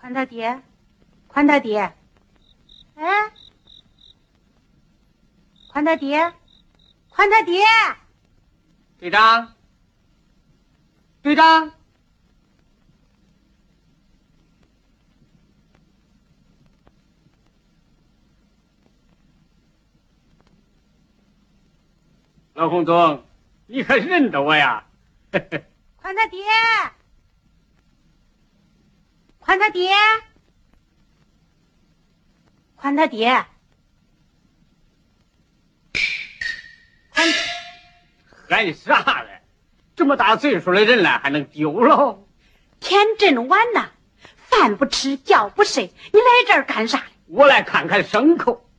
宽大爹，宽大爹，哎，宽大爹，宽大爹，队长，队长，老洪总，你还认得我呀？宽大爹，宽他爹，宽他爹，宽喊啥嘞？这么大岁数的人了，还能丢了？天真晚呐，饭不吃，觉不睡，你来这儿干啥嘞？我来看看牲口。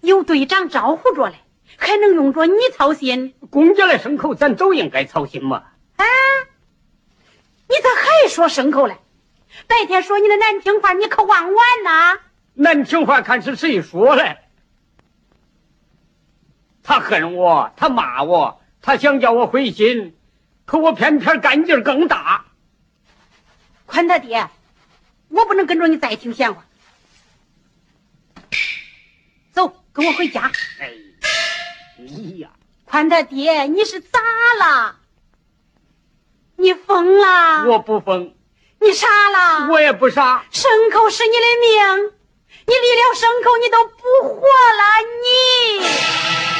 有队长招呼着嘞，还能用着你操心？公家的牲口，咱都应该操心嘛。啊！说牲口嘞？白天说你的难听话，你可忘完呐？难听话看是谁说嘞？他恨我，他骂我，他想叫我灰心，可我偏偏干劲儿更大。宽大爹，我不能跟着你再听闲话。走，跟我回家。哎，你呀，宽大爹，你是咋了？你疯了？我不疯，你傻了？我也不傻。牲口是你的命，你离了牲口，你都不活了，你。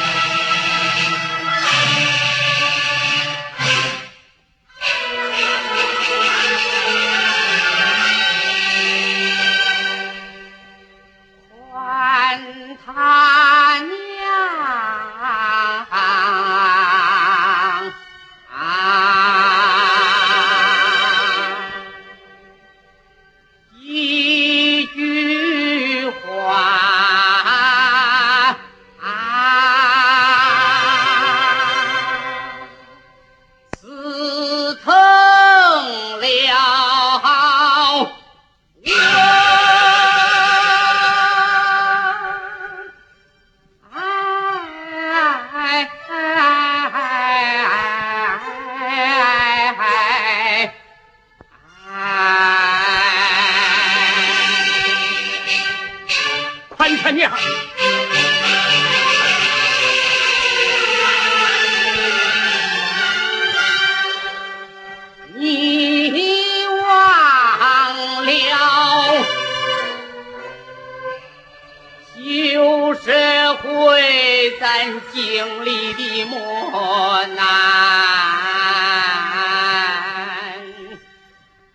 经历的磨难，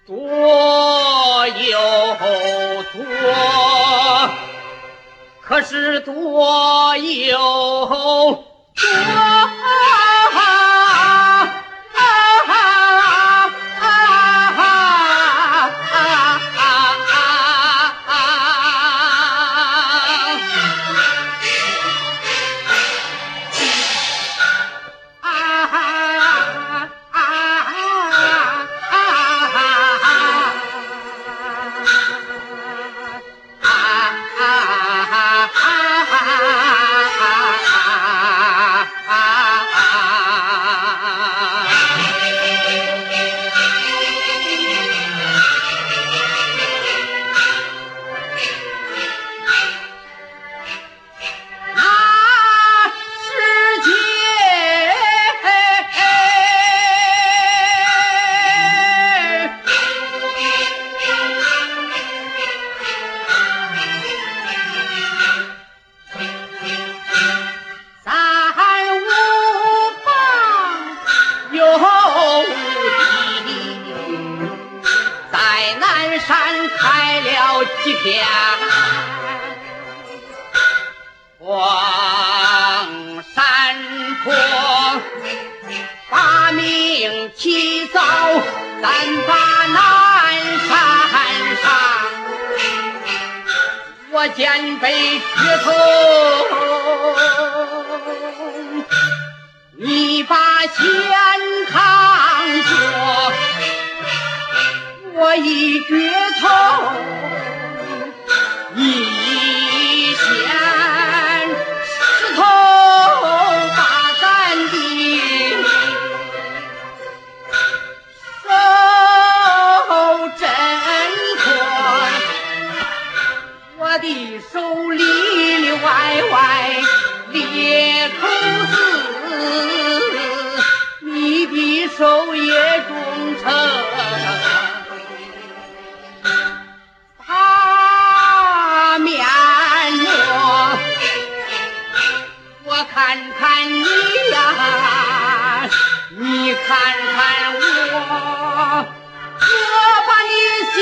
多又多，可是多又多。下，黄山坡，把命起早，咱把南山上。我肩背镢头，你把弦扛着，我一镢头，看看我我把你心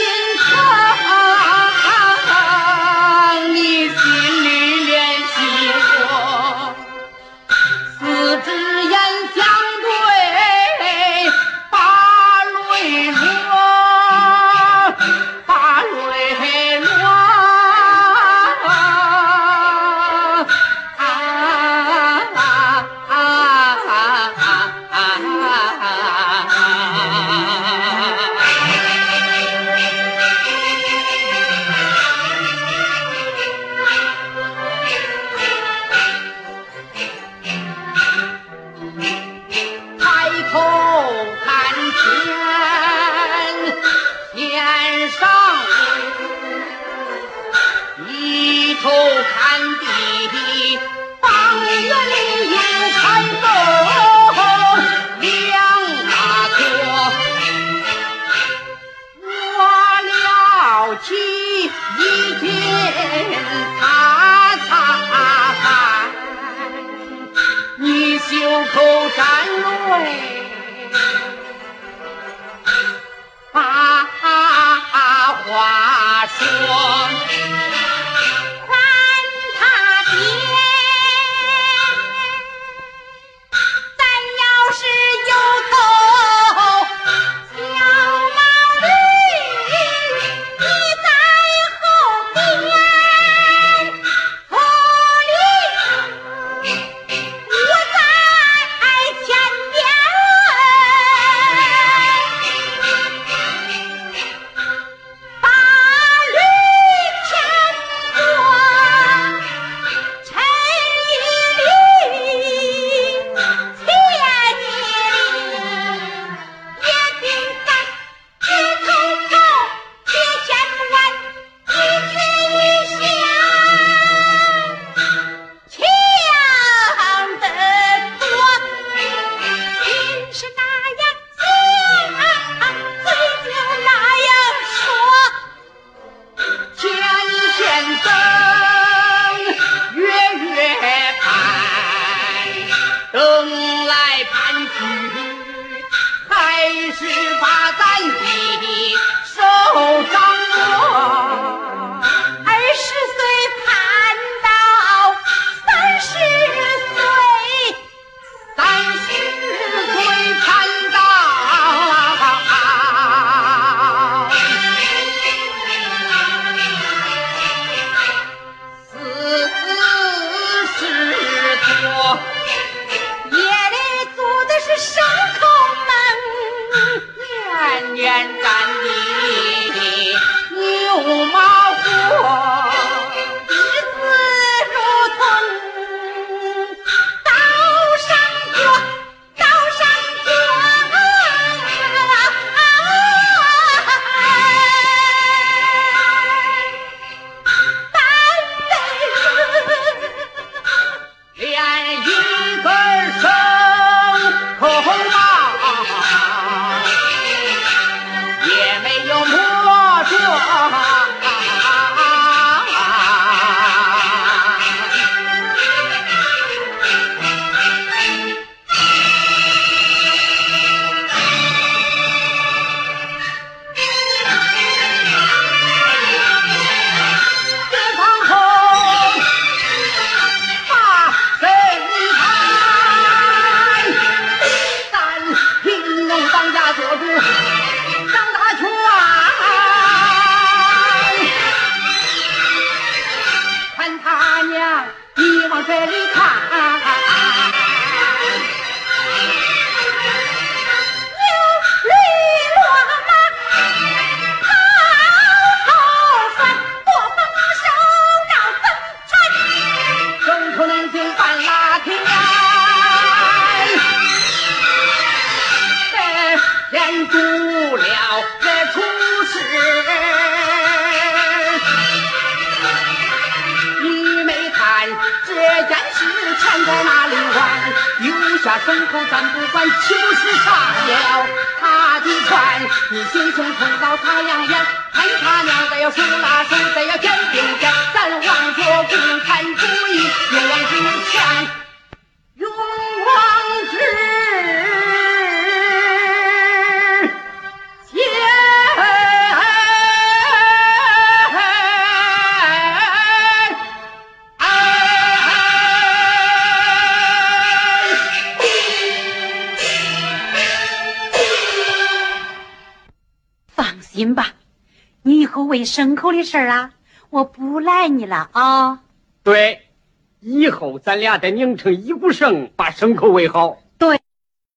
起一天。往这里看。下牲口咱不管，岂不是杀了他的船？你心胸通到太阳眼，看他娘的要手拉行吧，你以后喂牲口的事儿啊，我不赖你了啊。对，以后咱俩得拧成一股绳，把牲口喂好。